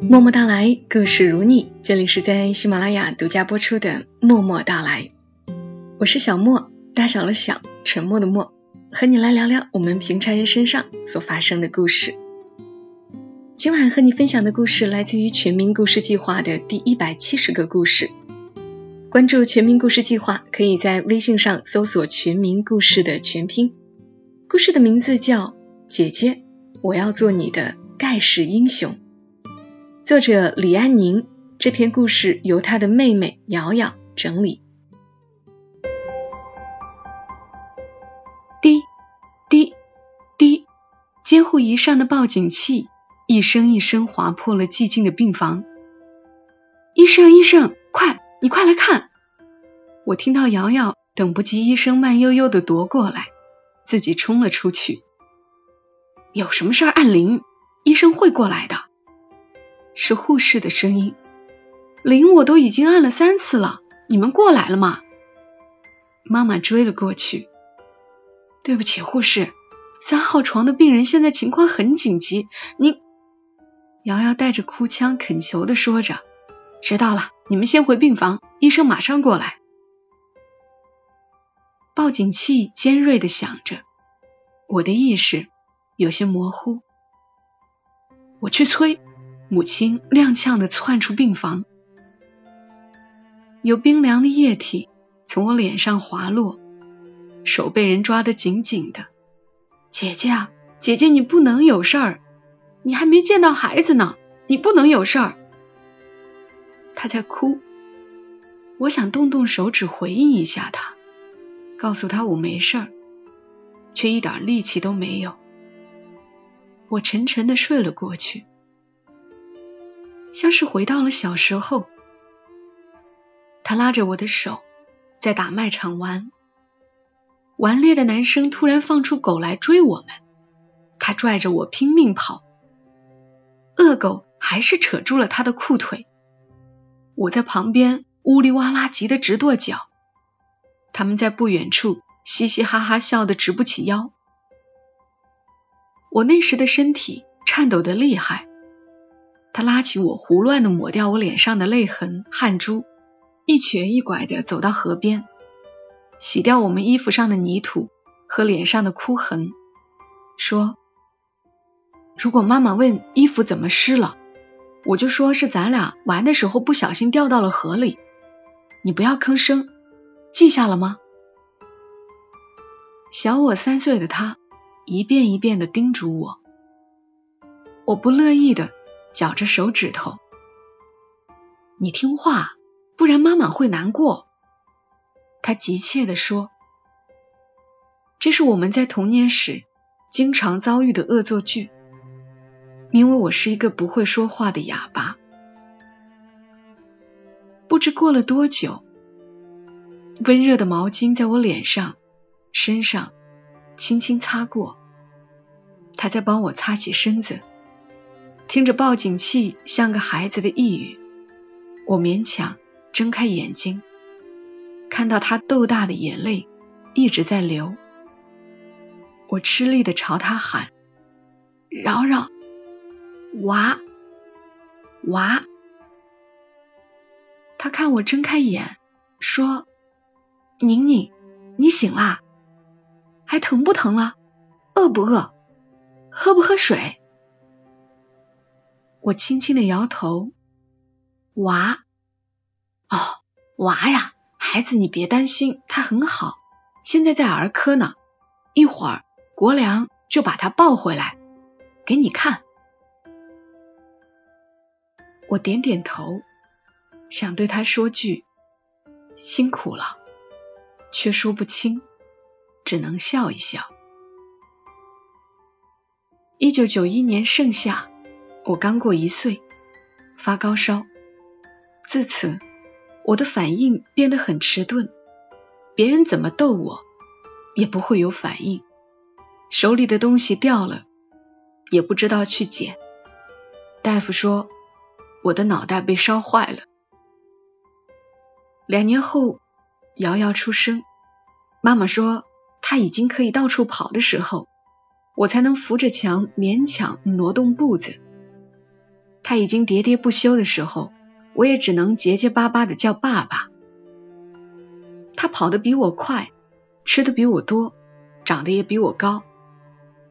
默默到来，故事如你。这里是在喜马拉雅独家播出的《默默到来》，我是小莫，大小的小，沉默的默，和你来聊聊我们平常人身上所发生的故事。今晚和你分享的故事来自于全民故事计划的第一百七十个故事。关注全民故事计划，可以在微信上搜索“全民故事”的全拼。故事的名字叫《姐姐，我要做你的盖世英雄》。作者李安宁，这篇故事由他的妹妹瑶瑶整理。滴滴滴，监护仪上的报警器一声一声划破了寂静的病房。医生，医生，快，你快来看！我听到瑶瑶等不及医生慢悠悠的踱过来，自己冲了出去。有什么事儿按铃，医生会过来的。是护士的声音，铃我都已经按了三次了，你们过来了吗？妈妈追了过去。对不起，护士，三号床的病人现在情况很紧急，您……瑶瑶带着哭腔恳求的说着。知道了，你们先回病房，医生马上过来。报警器尖锐的响着，我的意识有些模糊，我去催。母亲踉跄的窜出病房，有冰凉的液体从我脸上滑落，手被人抓得紧紧的。姐姐啊，姐姐，你不能有事儿，你还没见到孩子呢，你不能有事儿。他在哭，我想动动手指回应一下他，告诉他我没事儿，却一点力气都没有。我沉沉的睡了过去。像是回到了小时候，他拉着我的手在打卖场玩，顽劣的男生突然放出狗来追我们，他拽着我拼命跑，恶狗还是扯住了他的裤腿，我在旁边呜里哇啦急得直跺脚，他们在不远处嘻嘻哈哈笑得直不起腰，我那时的身体颤抖的厉害。他拉起我，胡乱的抹掉我脸上的泪痕、汗珠，一瘸一拐的走到河边，洗掉我们衣服上的泥土和脸上的哭痕，说：“如果妈妈问衣服怎么湿了，我就说是咱俩玩的时候不小心掉到了河里，你不要吭声，记下了吗？”小我三岁的他一遍一遍的叮嘱我，我不乐意的。绞着手指头，你听话，不然妈妈会难过。他急切地说：“这是我们在童年时经常遭遇的恶作剧，因为我是一个不会说话的哑巴。”不知过了多久，温热的毛巾在我脸上、身上轻轻擦过，他在帮我擦洗身子。听着报警器像个孩子的呓语，我勉强睁开眼睛，看到他豆大的眼泪一直在流。我吃力的朝他喊：“饶饶，娃，娃。”他看我睁开眼，说：“宁宁，你醒啦？还疼不疼了？饿不饿？喝不喝水？”我轻轻的摇头，娃，哦，娃呀，孩子你别担心，他很好，现在在儿科呢，一会儿国良就把他抱回来给你看。我点点头，想对他说句辛苦了，却说不清，只能笑一笑。一九九一年盛夏。我刚过一岁，发高烧，自此我的反应变得很迟钝，别人怎么逗我也不会有反应，手里的东西掉了也不知道去捡。大夫说我的脑袋被烧坏了。两年后，瑶瑶出生，妈妈说他已经可以到处跑的时候，我才能扶着墙勉强挪动步子。他已经喋喋不休的时候，我也只能结结巴巴的叫爸爸。他跑得比我快，吃的比我多，长得也比我高，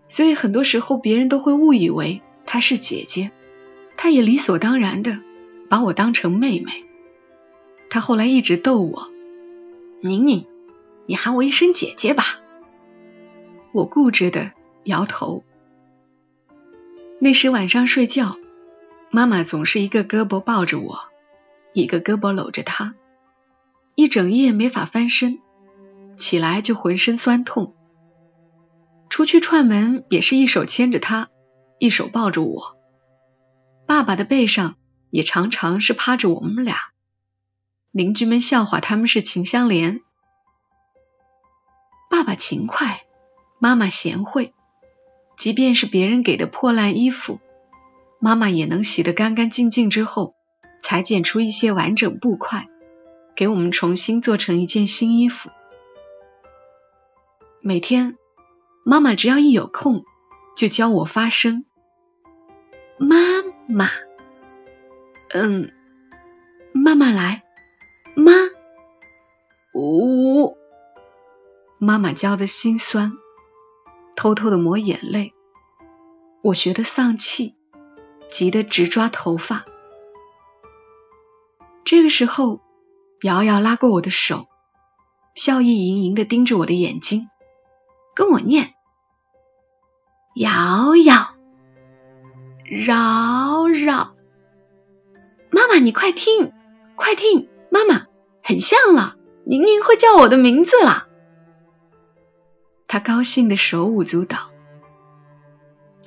所以很多时候别人都会误以为他是姐姐。他也理所当然的把我当成妹妹。他后来一直逗我：“宁宁，你喊我一声姐姐吧。”我固执的摇头。那时晚上睡觉，妈妈总是一个胳膊抱着我，一个胳膊搂着她，一整夜没法翻身，起来就浑身酸痛。出去串门也是一手牵着她，一手抱着我。爸爸的背上也常常是趴着我们俩。邻居们笑话他们是情相连。爸爸勤快，妈妈贤惠，即便是别人给的破烂衣服，妈妈也能洗得干干净净之后，裁剪出一些完整布块，给我们重新做成一件新衣服。每天，妈妈只要一有空，就教我发声：“妈妈，嗯，慢慢来。”妈，呜，妈妈教的心酸，偷偷的抹眼泪，我学的丧气，急得直抓头发。这个时候，瑶瑶拉过我的手，笑意盈盈的盯着我的眼睛，跟我念：“瑶瑶，扰扰，妈妈你快听，快听，妈妈。”很像了，宁宁会叫我的名字了。他高兴的手舞足蹈。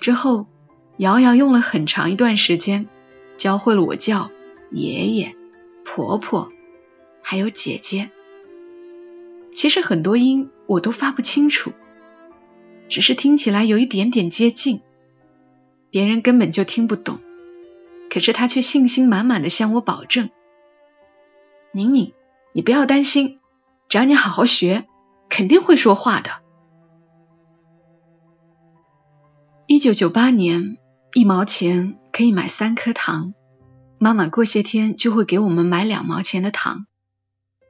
之后，瑶瑶用了很长一段时间，教会了我叫爷爷、婆婆，还有姐姐。其实很多音我都发不清楚，只是听起来有一点点接近，别人根本就听不懂。可是他却信心满满的向我保证：“宁宁。”你不要担心，只要你好好学，肯定会说话的。九九八年，一毛钱可以买三颗糖，妈妈过些天就会给我们买两毛钱的糖，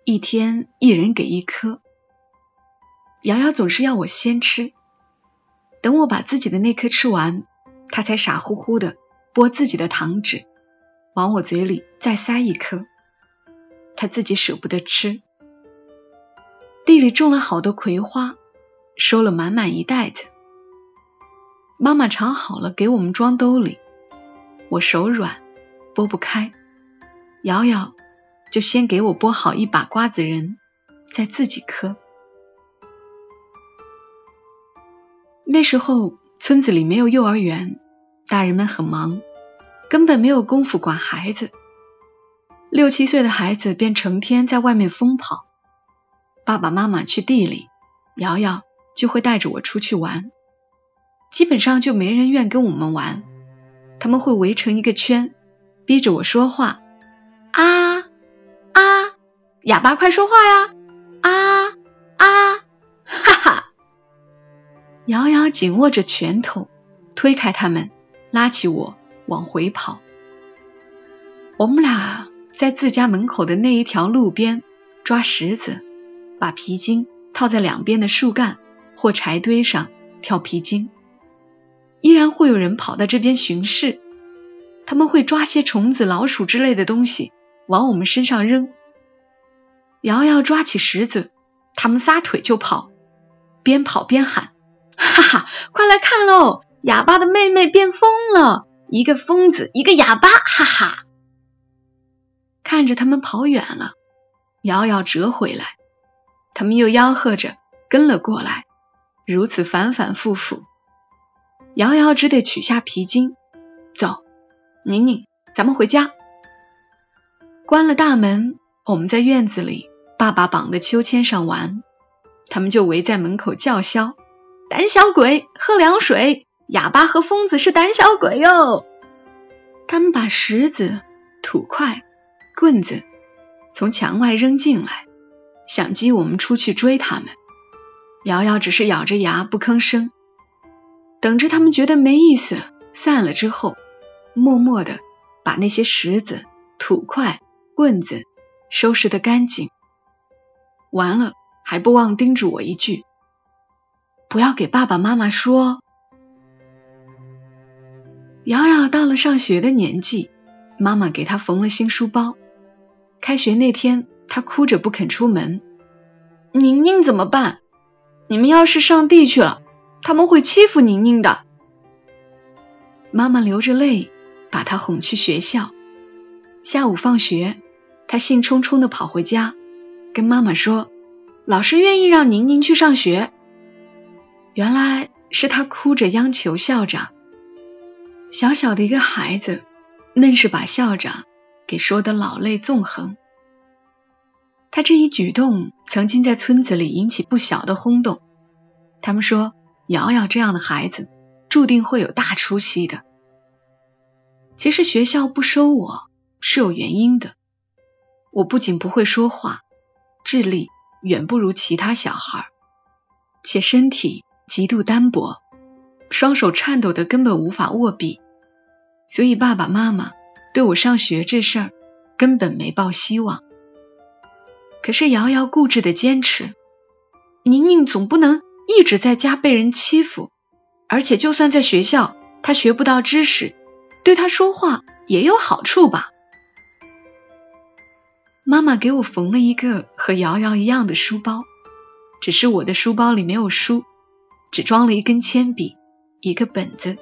一天一人给一颗。瑶瑶总是要我先吃，等我把自己的那颗吃完，她才傻乎乎的剥自己的糖纸，往我嘴里再塞一颗。她自己舍不得吃，地里种了好多葵花，收了满满一袋子。妈妈炒好了给我们装兜里，我手软剥不开，瑶瑶就先给我剥好一把瓜子仁，再自己嗑。那时候村子里没有幼儿园，大人们很忙，根本没有功夫管孩子。六七岁的孩子便成天在外面疯跑，爸爸妈妈去地里，瑶瑶就会带着我出去玩，基本上就没人愿跟我们玩，他们会围成一个圈，逼着我说话，啊啊，哑巴快说话呀，啊啊，哈哈，瑶瑶紧握着拳头，推开他们，拉起我往回跑，我们俩。在自家门口的那一条路边抓石子，把皮筋套在两边的树干或柴堆上跳皮筋。依然会有人跑到这边巡视，他们会抓些虫子、老鼠之类的东西往我们身上扔。瑶瑶抓起石子，他们撒腿就跑，边跑边喊：“哈哈，快来看喽！哑巴的妹妹变疯了，一个疯子，一个哑巴，哈哈。”看着他们跑远了，瑶瑶折回来，他们又吆喝着跟了过来，如此反反复复。瑶瑶只得取下皮筋，走，宁宁，咱们回家。关了大门，我们在院子里爸爸绑的秋千上玩，他们就围在门口叫嚣：“胆小鬼，喝凉水！哑巴和疯子是胆小鬼哟！”他们把石子、土块。棍子从墙外扔进来，想激我们出去追他们。瑶瑶只是咬着牙不吭声。等着他们觉得没意思散了之后，默默的把那些石子、土块、棍子收拾得干净。完了还不忘叮嘱我一句：“不要给爸爸妈妈说。”瑶瑶到了上学的年纪，妈妈给她缝了新书包。开学那天，她哭着不肯出门。宁宁怎么办？你们要是上地去了，他们会欺负宁宁的。妈妈流着泪把她哄去学校。下午放学，她兴冲冲的跑回家，跟妈妈说：“老师愿意让宁宁去上学。”原来是他哭着央求校长。小小的一个孩子，愣是把校长给说得老泪纵横。他这一举动曾经在村子里引起不小的轰动。他们说，瑶瑶这样的孩子注定会有大出息的。其实学校不收我是有原因的。我不仅不会说话，智力远不如其他小孩，且身体极度单薄。双手颤抖的根本无法握笔，所以爸爸妈妈对我上学这事儿根本没抱希望。可是瑶瑶固执的坚持，宁宁总不能一直在家被人欺负，而且就算在学校，他学不到知识，对他说话也有好处吧？妈妈给我缝了一个和瑶瑶一样的书包，只是我的书包里没有书，只装了一根铅笔。一个本子，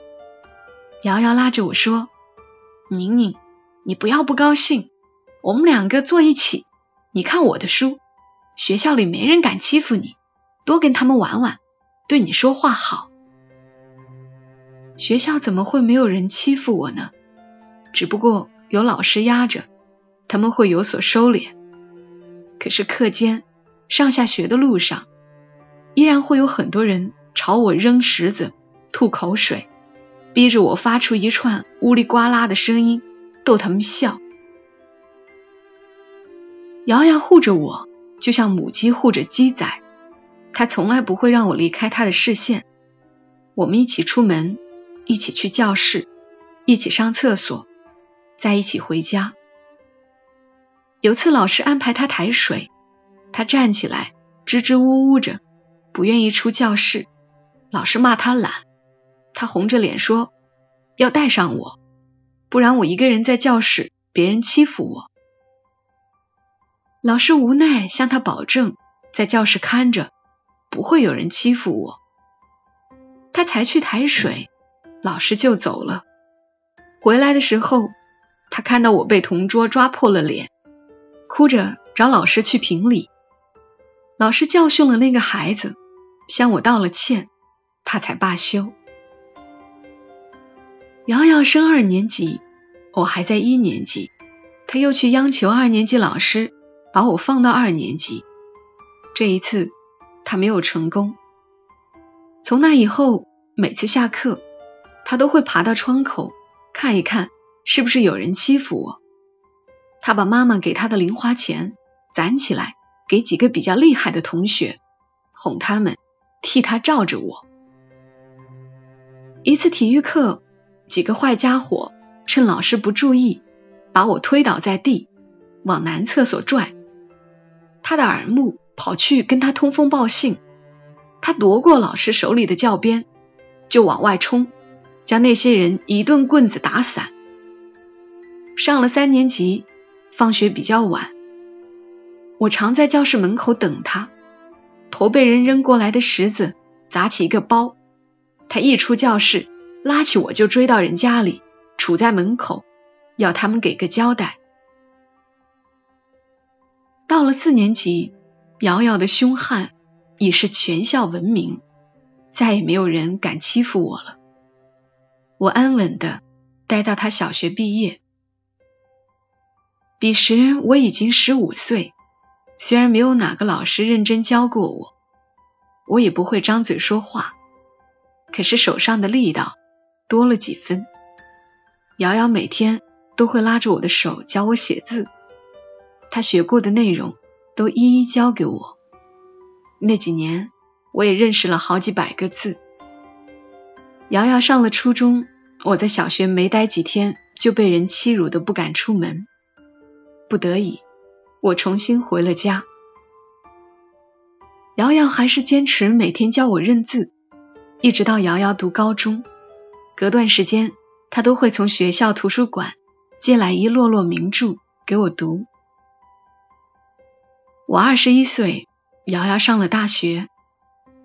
瑶瑶拉着我说：“宁宁，你不要不高兴，我们两个坐一起，你看我的书，学校里没人敢欺负你，多跟他们玩玩，对你说话好。学校怎么会没有人欺负我呢？只不过有老师压着，他们会有所收敛。可是课间上下学的路上，依然会有很多人朝我扔石子。”吐口水，逼着我发出一串呜里呱啦的声音，逗他们笑。瑶瑶护着我，就像母鸡护着鸡仔，他从来不会让我离开他的视线。我们一起出门，一起去教室，一起上厕所，再一起回家。有次老师安排他抬水，他站起来支支吾吾着，不愿意出教室。老师骂他懒。他红着脸说：“要带上我，不然我一个人在教室，别人欺负我。”老师无奈向他保证，在教室看着，不会有人欺负我。他才去抬水，老师就走了。回来的时候，他看到我被同桌抓破了脸，哭着找老师去评理。老师教训了那个孩子，向我道了歉，他才罢休。瑶瑶升二年级，我还在一年级，他又去央求二年级老师把我放到二年级。这一次他没有成功。从那以后，每次下课，他都会爬到窗口看一看是不是有人欺负我。他把妈妈给他的零花钱攒起来，给几个比较厉害的同学，哄他们替他罩着我。一次体育课。几个坏家伙趁老师不注意，把我推倒在地，往男厕所拽。他的耳目跑去跟他通风报信，他夺过老师手里的教鞭，就往外冲，将那些人一顿棍子打散。上了三年级，放学比较晚，我常在教室门口等他，头被人扔过来的石子砸起一个包，他一出教室。拉起我就追到人家里，杵在门口，要他们给个交代。到了四年级，瑶瑶的凶悍已是全校闻名，再也没有人敢欺负我了。我安稳的待到他小学毕业。彼时我已经十五岁，虽然没有哪个老师认真教过我，我也不会张嘴说话，可是手上的力道。多了几分。瑶瑶每天都会拉着我的手教我写字，她学过的内容都一一教给我。那几年，我也认识了好几百个字。瑶瑶上了初中，我在小学没待几天就被人欺辱的不敢出门，不得已，我重新回了家。瑶瑶还是坚持每天教我认字，一直到瑶瑶读高中，隔段时间她都会从学校图书馆借来一摞摞名著给我读。我二十一岁，瑶瑶上了大学，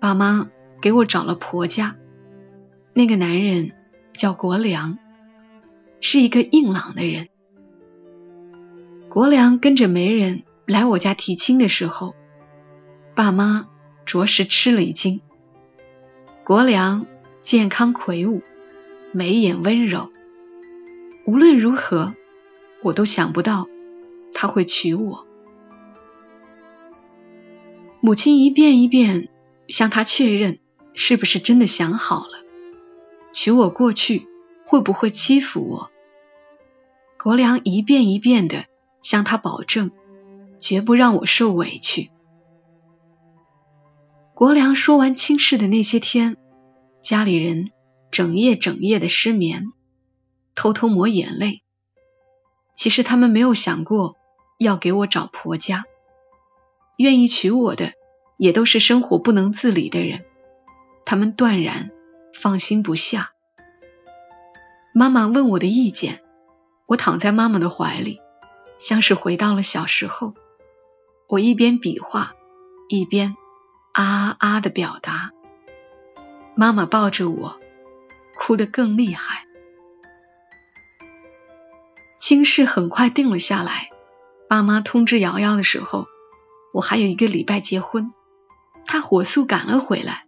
爸妈给我找了婆家。那个男人叫国良，是一个硬朗的人。国良跟着媒人来我家提亲的时候，爸妈着实吃了一惊。国良健康魁梧，眉眼温柔，无论如何，我都想不到他会娶我。母亲一遍一遍向他确认，是不是真的想好了。娶我过去会不会欺负我？国良一遍一遍的向他保证，绝不让我受委屈。国良说完亲事的那些天，家里人整夜整夜的失眠，偷偷抹眼泪。其实他们没有想过要给我找婆家，愿意娶我的也都是生活不能自理的人，他们断然。放心不下。妈妈问我的意见，我躺在妈妈的怀里，像是回到了小时候。我一边比划，一边啊啊的表达。妈妈抱着我，哭得更厉害。亲事很快定了下来。爸妈通知瑶瑶的时候，我还有一个礼拜结婚。他火速赶了回来，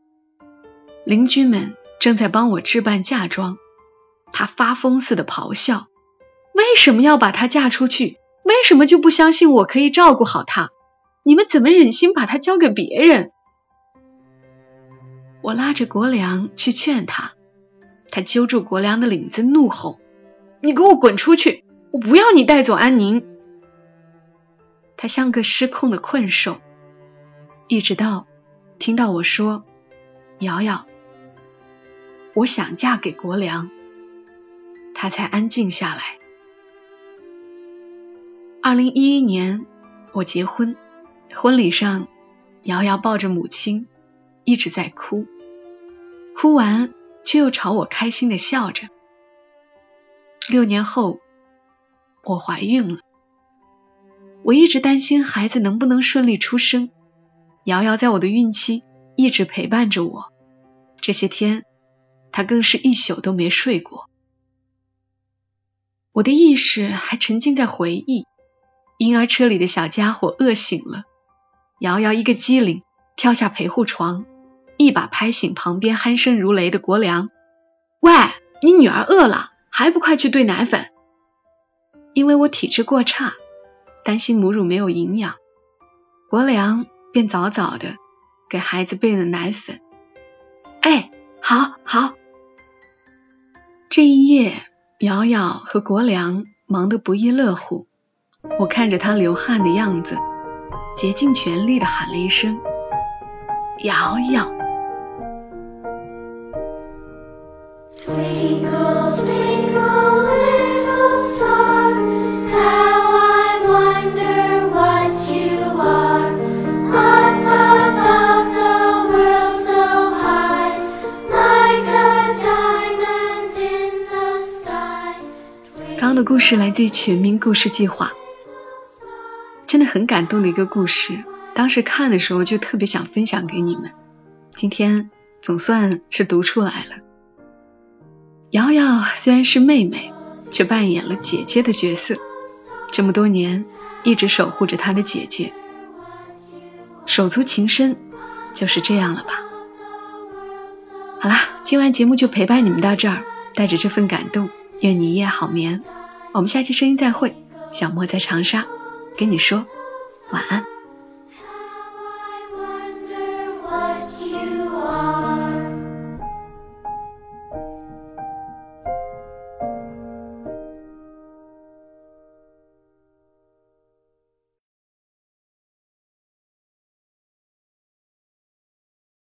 邻居们。正在帮我置办嫁妆，他发疯似的咆哮：“为什么要把她嫁出去？为什么就不相信我可以照顾好她？你们怎么忍心把她交给别人？”我拉着国良去劝他，他揪住国良的领子怒吼：“你给我滚出去！我不要你带走安宁！”他像个失控的困兽，一直到听到我说：“瑶瑶。”我想嫁给国良，他才安静下来。二零一一年，我结婚，婚礼上，瑶瑶抱着母亲，一直在哭，哭完却又朝我开心的笑着。六年后，我怀孕了，我一直担心孩子能不能顺利出生。瑶瑶在我的孕期一直陪伴着我，这些天。她更是一宿都没睡过，我的意识还沉浸在回忆。婴儿车里的小家伙饿醒了，瑶瑶一个机灵，跳下陪护床，一把拍醒旁边鼾声如雷的国良：“喂，你女儿饿了，还不快去兑奶粉？”因为我体质过差，担心母乳没有营养，国良便早早的给孩子备了奶粉。哎，好好。这一夜，瑶瑶和国良忙得不亦乐乎。我看着他流汗的样子，竭尽全力的喊了一声：“瑶瑶。”《的故事来自于全民故事计划，真的很感动的一个故事。当时看的时候就特别想分享给你们，今天总算是读出来了。瑶瑶虽然是妹妹，却扮演了姐姐的角色，这么多年一直守护着她的姐姐，手足情深，就是这样了吧。好啦，今晚节目就陪伴你们到这儿，带着这份感动。愿你一夜好眠，我们下期声音再会。小莫在长沙，跟你说晚安。